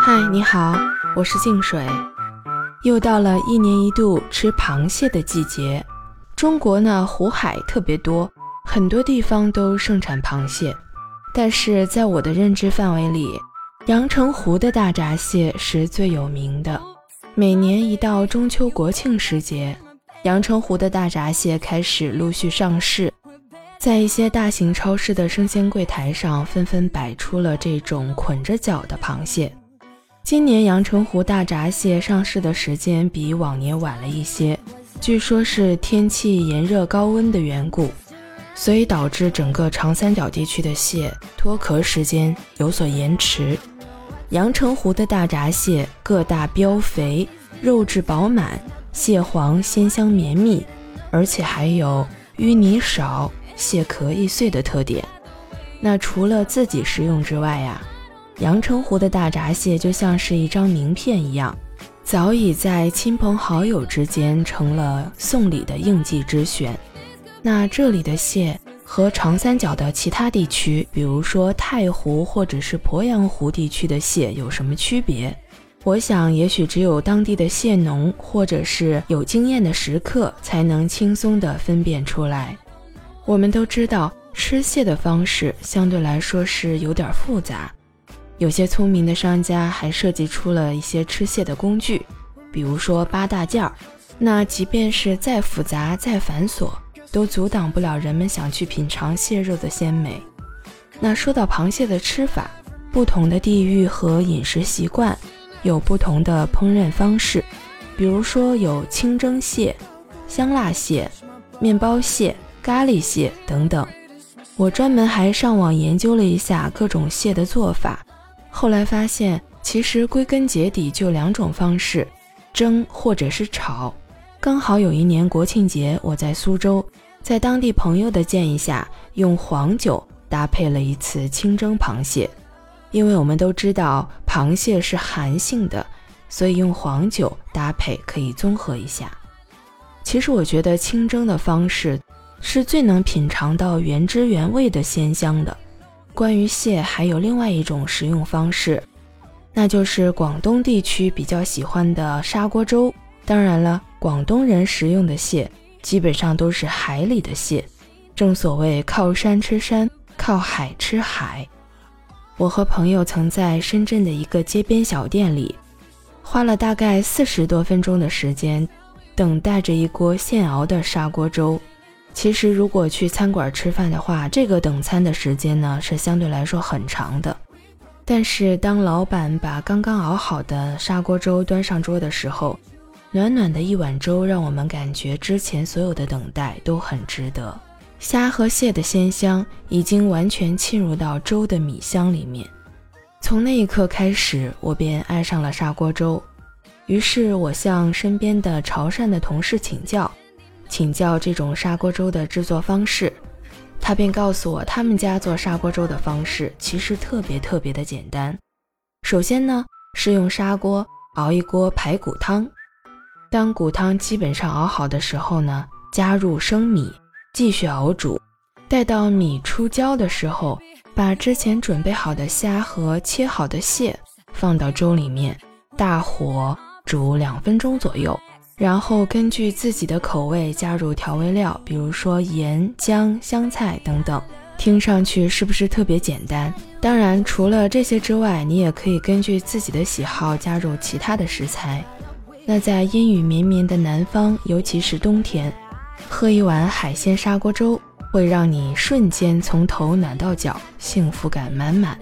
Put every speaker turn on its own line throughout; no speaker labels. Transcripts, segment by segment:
嗨，你好，我是静水。又到了一年一度吃螃蟹的季节。中国呢，湖海特别多，很多地方都盛产螃蟹。但是在我的认知范围里，阳澄湖的大闸蟹是最有名的。每年一到中秋国庆时节，阳澄湖的大闸蟹开始陆续上市，在一些大型超市的生鲜柜台上，纷纷摆出了这种捆着脚的螃蟹。今年阳澄湖大闸蟹上市的时间比往年晚了一些，据说是天气炎热高温的缘故，所以导致整个长三角地区的蟹脱壳时间有所延迟。阳澄湖的大闸蟹个大膘肥，肉质饱满，蟹黄鲜香绵密，而且还有淤泥少、蟹壳易碎的特点。那除了自己食用之外呀？阳澄湖的大闸蟹就像是一张名片一样，早已在亲朋好友之间成了送礼的应季之选。那这里的蟹和长三角的其他地区，比如说太湖或者是鄱阳湖地区的蟹有什么区别？我想，也许只有当地的蟹农或者是有经验的食客才能轻松地分辨出来。我们都知道，吃蟹的方式相对来说是有点复杂。有些聪明的商家还设计出了一些吃蟹的工具，比如说八大件儿。那即便是再复杂、再繁琐，都阻挡不了人们想去品尝蟹肉的鲜美。那说到螃蟹的吃法，不同的地域和饮食习惯有不同的烹饪方式，比如说有清蒸蟹、香辣蟹、面包蟹、咖喱蟹等等。我专门还上网研究了一下各种蟹的做法。后来发现，其实归根结底就两种方式，蒸或者是炒。刚好有一年国庆节，我在苏州，在当地朋友的建议下，用黄酒搭配了一次清蒸螃蟹。因为我们都知道螃蟹是寒性的，所以用黄酒搭配可以综合一下。其实我觉得清蒸的方式是最能品尝到原汁原味的鲜香的。关于蟹，还有另外一种食用方式，那就是广东地区比较喜欢的砂锅粥。当然了，广东人食用的蟹基本上都是海里的蟹。正所谓靠山吃山，靠海吃海。我和朋友曾在深圳的一个街边小店里，花了大概四十多分钟的时间，等待着一锅现熬的砂锅粥。其实，如果去餐馆吃饭的话，这个等餐的时间呢是相对来说很长的。但是，当老板把刚刚熬好的砂锅粥端上桌的时候，暖暖的一碗粥让我们感觉之前所有的等待都很值得。虾和蟹的鲜香已经完全沁入到粥的米香里面。从那一刻开始，我便爱上了砂锅粥。于是我向身边的潮汕的同事请教。请教这种砂锅粥的制作方式，他便告诉我，他们家做砂锅粥的方式其实特别特别的简单。首先呢，是用砂锅熬一锅排骨汤，当骨汤基本上熬好的时候呢，加入生米继续熬煮，待到米出焦的时候，把之前准备好的虾和切好的蟹放到粥里面，大火煮两分钟左右。然后根据自己的口味加入调味料，比如说盐、姜、香菜等等。听上去是不是特别简单？当然，除了这些之外，你也可以根据自己的喜好加入其他的食材。那在阴雨绵绵的南方，尤其是冬天，喝一碗海鲜砂锅粥，会让你瞬间从头暖到脚，幸福感满满。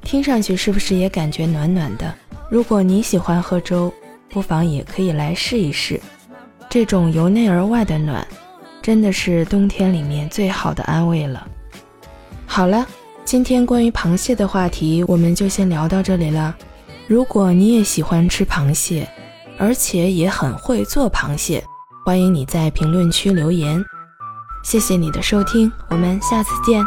听上去是不是也感觉暖暖的？如果你喜欢喝粥。不妨也可以来试一试，这种由内而外的暖，真的是冬天里面最好的安慰了。好了，今天关于螃蟹的话题我们就先聊到这里了。如果你也喜欢吃螃蟹，而且也很会做螃蟹，欢迎你在评论区留言。谢谢你的收听，我们下次见。